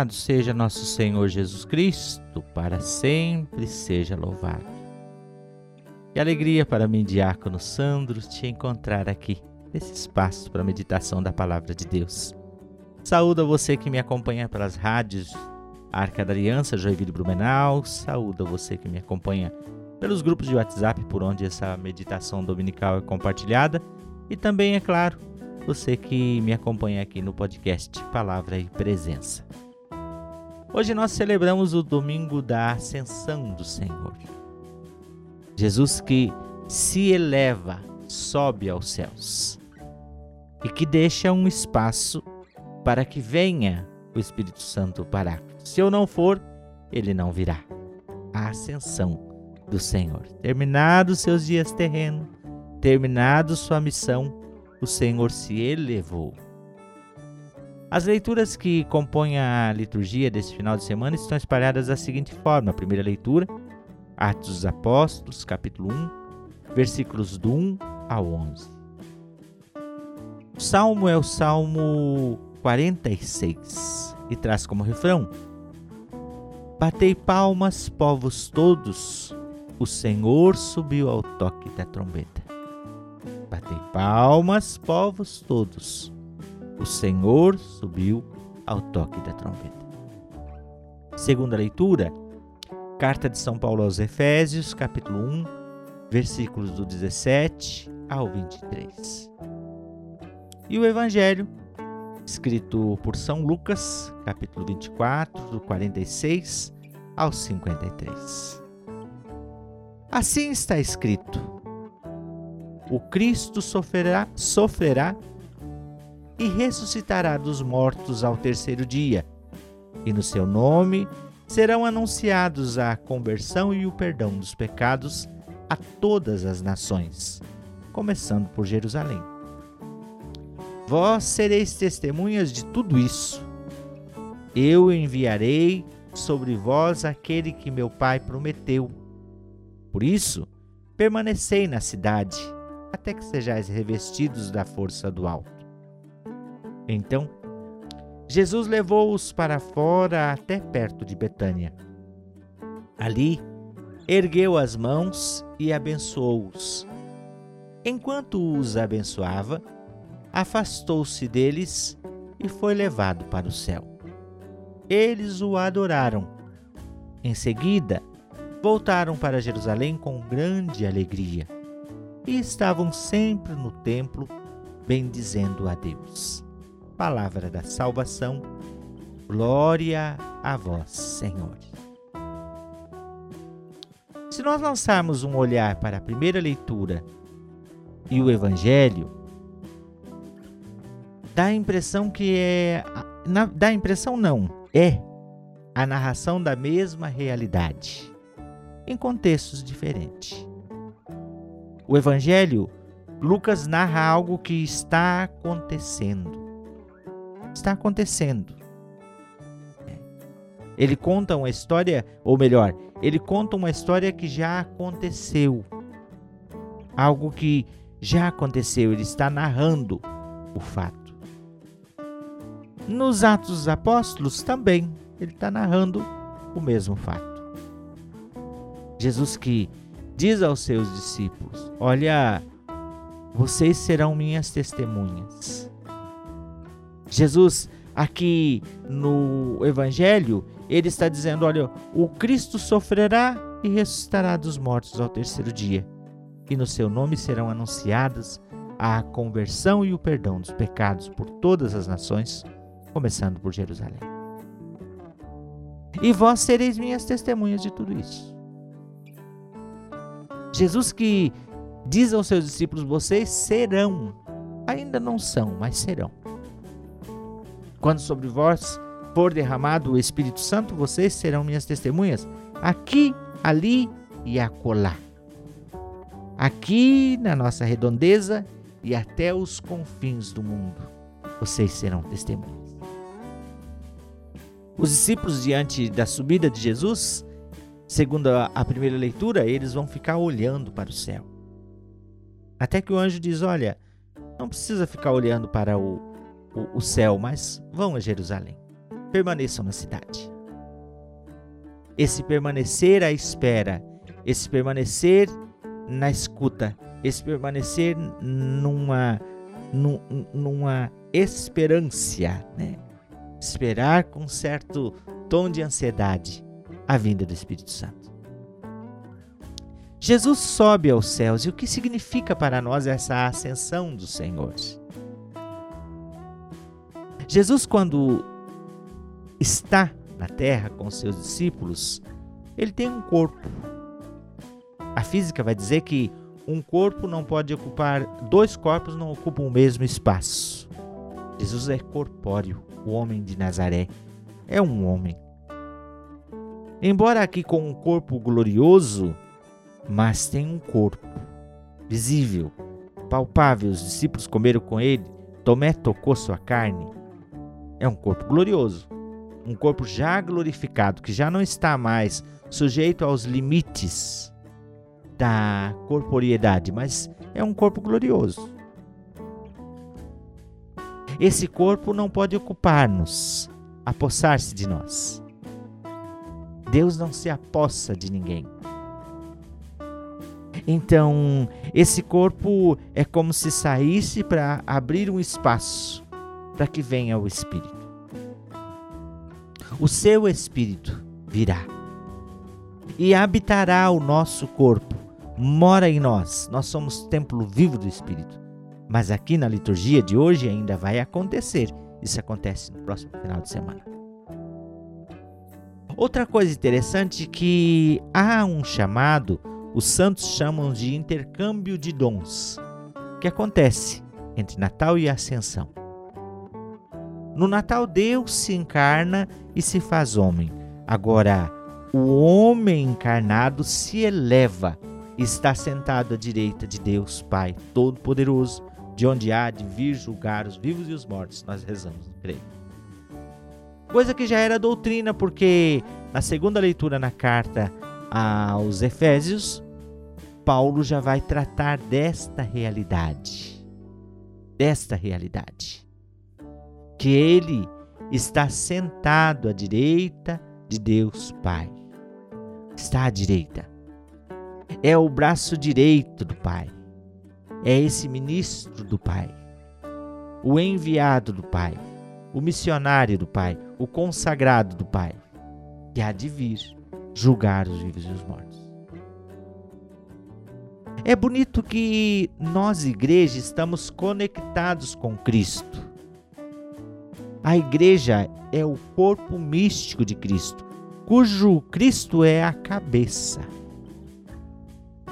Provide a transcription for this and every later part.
Louvado seja nosso Senhor Jesus Cristo, para sempre seja louvado. Que alegria para mim, Diácono Sandro, te encontrar aqui, nesse espaço para meditação da Palavra de Deus. Saúdo a você que me acompanha pelas rádios Arca da Aliança, Joinville Blumenau. Saúdo a você que me acompanha pelos grupos de WhatsApp por onde essa meditação dominical é compartilhada. E também, é claro, você que me acompanha aqui no podcast Palavra e Presença. Hoje nós celebramos o domingo da Ascensão do Senhor. Jesus que se eleva, sobe aos céus e que deixa um espaço para que venha o Espírito Santo para. Se eu não for, ele não virá. A ascensão do Senhor. Terminados seus dias terrenos, terminado sua missão, o Senhor se elevou. As leituras que compõem a liturgia desse final de semana estão espalhadas da seguinte forma: a primeira leitura, Atos dos Apóstolos, capítulo 1, versículos do 1 ao 11. O salmo é o Salmo 46 e traz como refrão: Batei palmas, povos todos, o Senhor subiu ao toque da trombeta. Batei palmas, povos todos. O Senhor subiu ao toque da trombeta. Segunda leitura, Carta de São Paulo aos Efésios, capítulo 1, versículos do 17 ao 23. E o Evangelho, escrito por São Lucas, capítulo 24, do 46 ao 53. Assim está escrito: o Cristo sofrerá, sofrerá e ressuscitará dos mortos ao terceiro dia, e no seu nome serão anunciados a conversão e o perdão dos pecados a todas as nações, começando por Jerusalém. Vós sereis testemunhas de tudo isso. Eu enviarei sobre vós aquele que meu Pai prometeu. Por isso, permanecei na cidade até que sejais revestidos da força do alto. Então, Jesus levou-os para fora até perto de Betânia. Ali, ergueu as mãos e abençoou-os. Enquanto os abençoava, afastou-se deles e foi levado para o céu. Eles o adoraram. Em seguida, voltaram para Jerusalém com grande alegria e estavam sempre no templo bendizendo a Deus. Palavra da salvação, glória a vós, Senhor. Se nós lançarmos um olhar para a primeira leitura e o Evangelho, dá a impressão que é. dá a impressão não, é a narração da mesma realidade, em contextos diferentes. O Evangelho, Lucas narra algo que está acontecendo. Está acontecendo. Ele conta uma história, ou melhor, ele conta uma história que já aconteceu. Algo que já aconteceu, ele está narrando o fato. Nos Atos dos Apóstolos também, ele está narrando o mesmo fato. Jesus que diz aos seus discípulos: Olha, vocês serão minhas testemunhas. Jesus, aqui no Evangelho, ele está dizendo: Olha, o Cristo sofrerá e ressuscitará dos mortos ao terceiro dia, e no seu nome serão anunciadas a conversão e o perdão dos pecados por todas as nações, começando por Jerusalém. E vós sereis minhas testemunhas de tudo isso. Jesus que diz aos seus discípulos: vocês serão, ainda não são, mas serão. Quando sobre vós for derramado o Espírito Santo, vocês serão minhas testemunhas, aqui, ali e acolá. Aqui na nossa redondeza e até os confins do mundo, vocês serão testemunhas. Os discípulos, diante da subida de Jesus, segundo a primeira leitura, eles vão ficar olhando para o céu. Até que o anjo diz: Olha, não precisa ficar olhando para o, o, o céu, mas vão a Jerusalém. permaneçam na cidade. Esse permanecer à espera, esse permanecer na escuta, esse permanecer numa, numa esperância, né? Esperar com certo tom de ansiedade a vinda do Espírito Santo. Jesus sobe aos céus e o que significa para nós essa ascensão do Senhor? Jesus, quando está na terra com seus discípulos, ele tem um corpo. A física vai dizer que um corpo não pode ocupar, dois corpos não ocupam o mesmo espaço. Jesus é corpóreo, o homem de Nazaré. É um homem. Embora aqui com um corpo glorioso, mas tem um corpo visível, palpável. Os discípulos comeram com ele, Tomé tocou sua carne. É um corpo glorioso, um corpo já glorificado, que já não está mais sujeito aos limites da corporeidade, mas é um corpo glorioso. Esse corpo não pode ocupar-nos, apossar-se de nós. Deus não se apossa de ninguém. Então, esse corpo é como se saísse para abrir um espaço para que venha o Espírito. O seu Espírito virá e habitará o nosso corpo, mora em nós. Nós somos templo vivo do Espírito. Mas aqui na liturgia de hoje ainda vai acontecer. Isso acontece no próximo final de semana. Outra coisa interessante é que há um chamado, os santos chamam de intercâmbio de dons, que acontece entre Natal e Ascensão. No Natal, Deus se encarna e se faz homem. Agora, o homem encarnado se eleva e está sentado à direita de Deus Pai Todo-Poderoso, de onde há de vir julgar os vivos e os mortos. Nós rezamos creio. Coisa que já era doutrina, porque na segunda leitura na carta aos Efésios, Paulo já vai tratar desta realidade. Desta realidade. Que ele está sentado à direita de Deus Pai. Está à direita. É o braço direito do Pai é esse ministro do Pai, o enviado do Pai, o missionário do Pai, o consagrado do Pai, que há de vir julgar os vivos e os mortos. É bonito que nós, igreja, estamos conectados com Cristo. A igreja é o corpo místico de Cristo, cujo Cristo é a cabeça.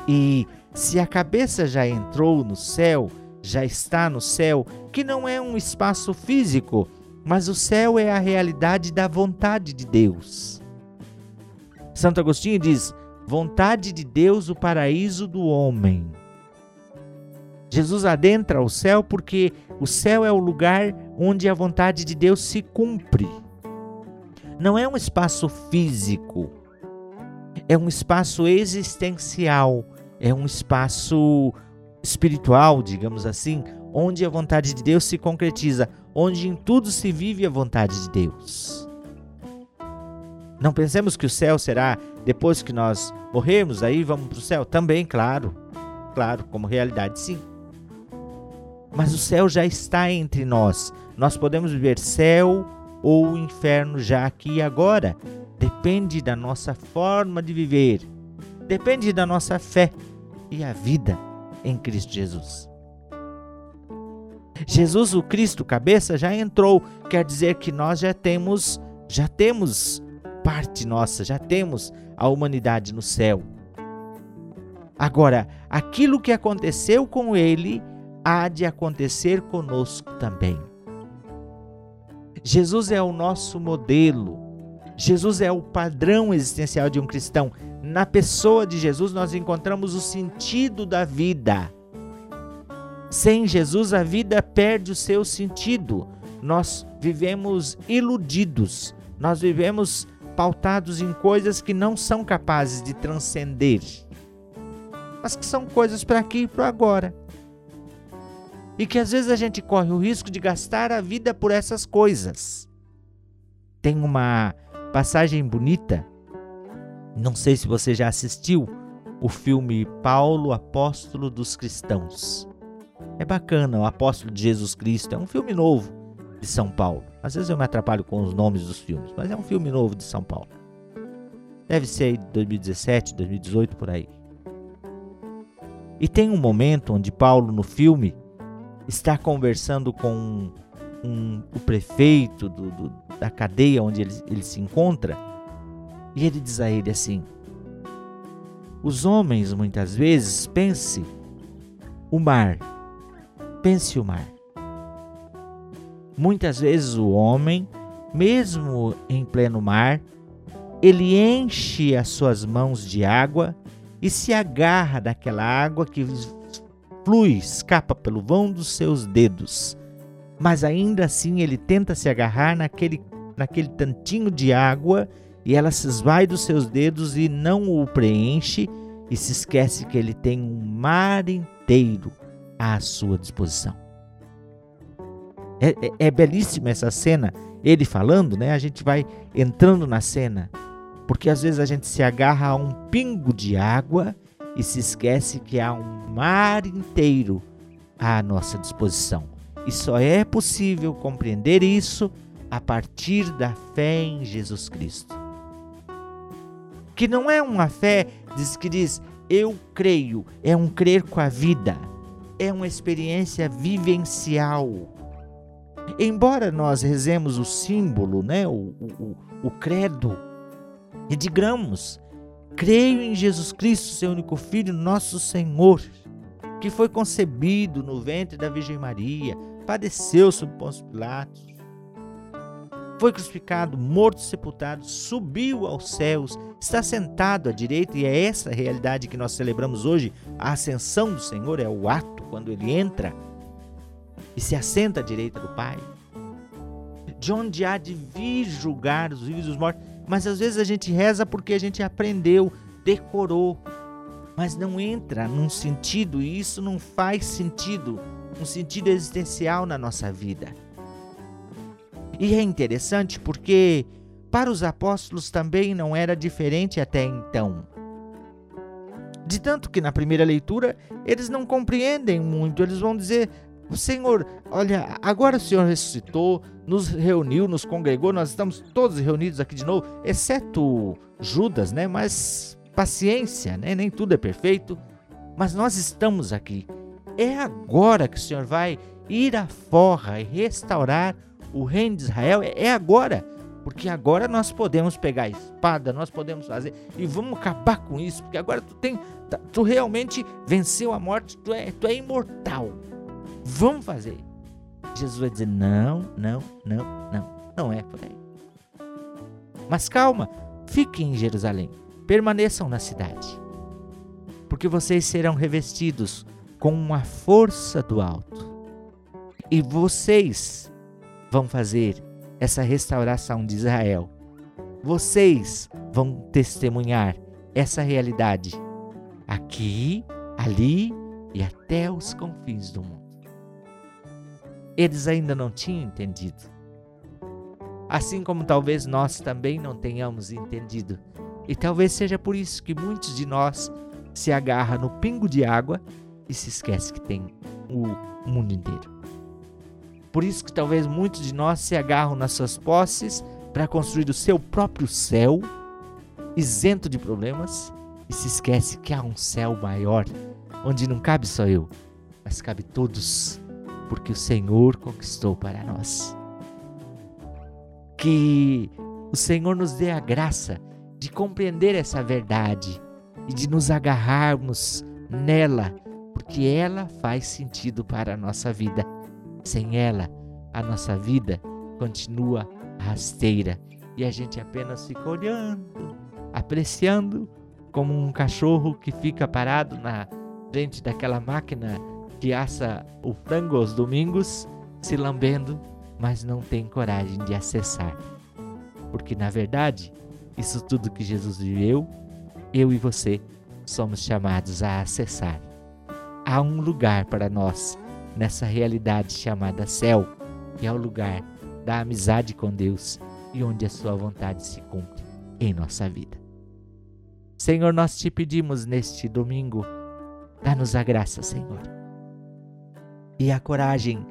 E se a cabeça já entrou no céu, já está no céu, que não é um espaço físico, mas o céu é a realidade da vontade de Deus. Santo Agostinho diz: vontade de Deus, o paraíso do homem. Jesus adentra o céu porque o céu é o lugar onde a vontade de Deus se cumpre. Não é um espaço físico, é um espaço existencial é um espaço espiritual, digamos assim, onde a vontade de Deus se concretiza, onde em tudo se vive a vontade de Deus. Não pensemos que o céu será depois que nós morrermos, aí vamos para o céu. Também, claro, claro, como realidade, sim. Mas o céu já está entre nós. Nós podemos viver céu ou inferno já aqui e agora. Depende da nossa forma de viver. Depende da nossa fé e a vida em Cristo Jesus. Jesus, o Cristo cabeça, já entrou, quer dizer que nós já temos, já temos parte nossa, já temos a humanidade no céu. Agora, aquilo que aconteceu com ele há de acontecer conosco também. Jesus é o nosso modelo. Jesus é o padrão existencial de um cristão. Na pessoa de Jesus, nós encontramos o sentido da vida. Sem Jesus, a vida perde o seu sentido. Nós vivemos iludidos, nós vivemos pautados em coisas que não são capazes de transcender, mas que são coisas para aqui e para agora. E que às vezes a gente corre o risco de gastar a vida por essas coisas. tem uma passagem bonita. Não sei se você já assistiu o filme Paulo, Apóstolo dos Cristãos. É bacana, o Apóstolo de Jesus Cristo. É um filme novo de São Paulo. Às vezes eu me atrapalho com os nomes dos filmes, mas é um filme novo de São Paulo. Deve ser de 2017, 2018 por aí. E tem um momento onde Paulo, no filme, está conversando com um, o prefeito do, do, da cadeia onde ele, ele se encontra, e ele diz a ele assim: Os homens muitas vezes pense o mar, pense o mar. Muitas vezes o homem, mesmo em pleno mar, ele enche as suas mãos de água e se agarra daquela água que flui, escapa pelo vão dos seus dedos. Mas ainda assim ele tenta se agarrar naquele, naquele tantinho de água e ela se esvai dos seus dedos e não o preenche e se esquece que ele tem um mar inteiro à sua disposição. É, é, é belíssima essa cena, ele falando, né? A gente vai entrando na cena porque às vezes a gente se agarra a um pingo de água e se esquece que há um mar inteiro à nossa disposição. E só é possível compreender isso a partir da fé em Jesus Cristo. Que não é uma fé diz que diz eu creio, é um crer com a vida, é uma experiência vivencial. Embora nós rezemos o símbolo, né, o, o, o credo, e digamos: Creio em Jesus Cristo, seu único Filho, nosso Senhor, que foi concebido no ventre da Virgem Maria, padeceu sob Pôncio Pilatos, foi crucificado, morto, sepultado, subiu aos céus, está sentado à direita, e é essa a realidade que nós celebramos hoje. A ascensão do Senhor é o ato quando ele entra e se assenta à direita do Pai. De onde há de vir julgar os vivos e os mortos mas às vezes a gente reza porque a gente aprendeu, decorou, mas não entra num sentido e isso não faz sentido, um sentido existencial na nossa vida. E é interessante porque para os apóstolos também não era diferente até então. De tanto que na primeira leitura eles não compreendem muito, eles vão dizer: Senhor, olha, agora o Senhor ressuscitou, nos reuniu, nos congregou, nós estamos todos reunidos aqui de novo, exceto Judas, né? Mas paciência, né? Nem tudo é perfeito, mas nós estamos aqui. É agora que o Senhor vai ir à forra e restaurar o reino de Israel, é agora. Porque agora nós podemos pegar a espada, nós podemos fazer e vamos acabar com isso, porque agora tu tem, tu realmente venceu a morte, tu é, tu é imortal. Vamos fazer. Jesus vai dizer: não, não, não, não. Não é por aí. Mas calma, fiquem em Jerusalém, permaneçam na cidade, porque vocês serão revestidos com uma força do alto. E vocês vão fazer essa restauração de Israel. Vocês vão testemunhar essa realidade aqui, ali e até os confins do mundo eles ainda não tinham entendido. Assim como talvez nós também não tenhamos entendido. E talvez seja por isso que muitos de nós se agarram no pingo de água e se esquece que tem o mundo inteiro. Por isso que talvez muitos de nós se agarram nas suas posses para construir o seu próprio céu, isento de problemas, e se esquece que há um céu maior, onde não cabe só eu, mas cabe todos porque o Senhor conquistou para nós. Que o Senhor nos dê a graça de compreender essa verdade e de nos agarrarmos nela, porque ela faz sentido para a nossa vida. Sem ela, a nossa vida continua rasteira e a gente apenas fica olhando, apreciando como um cachorro que fica parado na frente daquela máquina que assa o frango aos domingos, se lambendo, mas não tem coragem de acessar. Porque na verdade, isso tudo que Jesus viveu, eu e você somos chamados a acessar. Há um lugar para nós nessa realidade chamada céu, que é o lugar da amizade com Deus, e onde a Sua vontade se cumpre em nossa vida. Senhor, nós te pedimos neste domingo, dá-nos a graça, Senhor, e a coragem,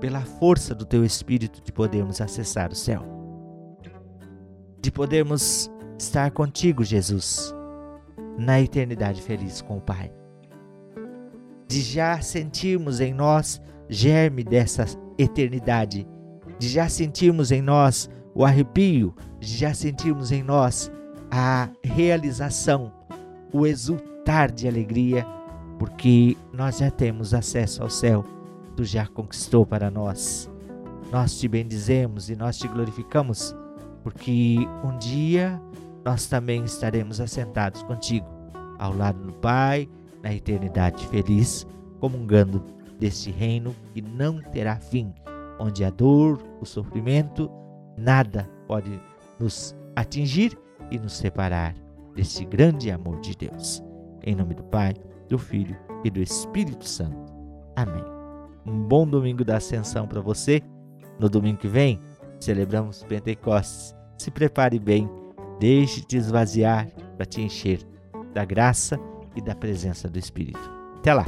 pela força do Teu Espírito, de podermos acessar o céu, de podermos estar contigo, Jesus, na eternidade feliz com o Pai, de já sentirmos em nós germe dessa eternidade, de já sentirmos em nós o arrepio, de já sentirmos em nós a realização, o exultar de alegria, porque nós já temos acesso ao céu, tu já conquistou para nós. Nós te bendizemos e nós te glorificamos, porque um dia nós também estaremos assentados contigo, ao lado do Pai, na eternidade feliz, comungando deste reino que não terá fim, onde a dor, o sofrimento, nada pode nos atingir e nos separar desse grande amor de Deus. Em nome do Pai, do Filho e do Espírito Santo. Amém. Um bom domingo da Ascensão para você. No domingo que vem, celebramos Pentecostes. Se prepare bem, deixe-te esvaziar para te encher da graça e da presença do Espírito. Até lá!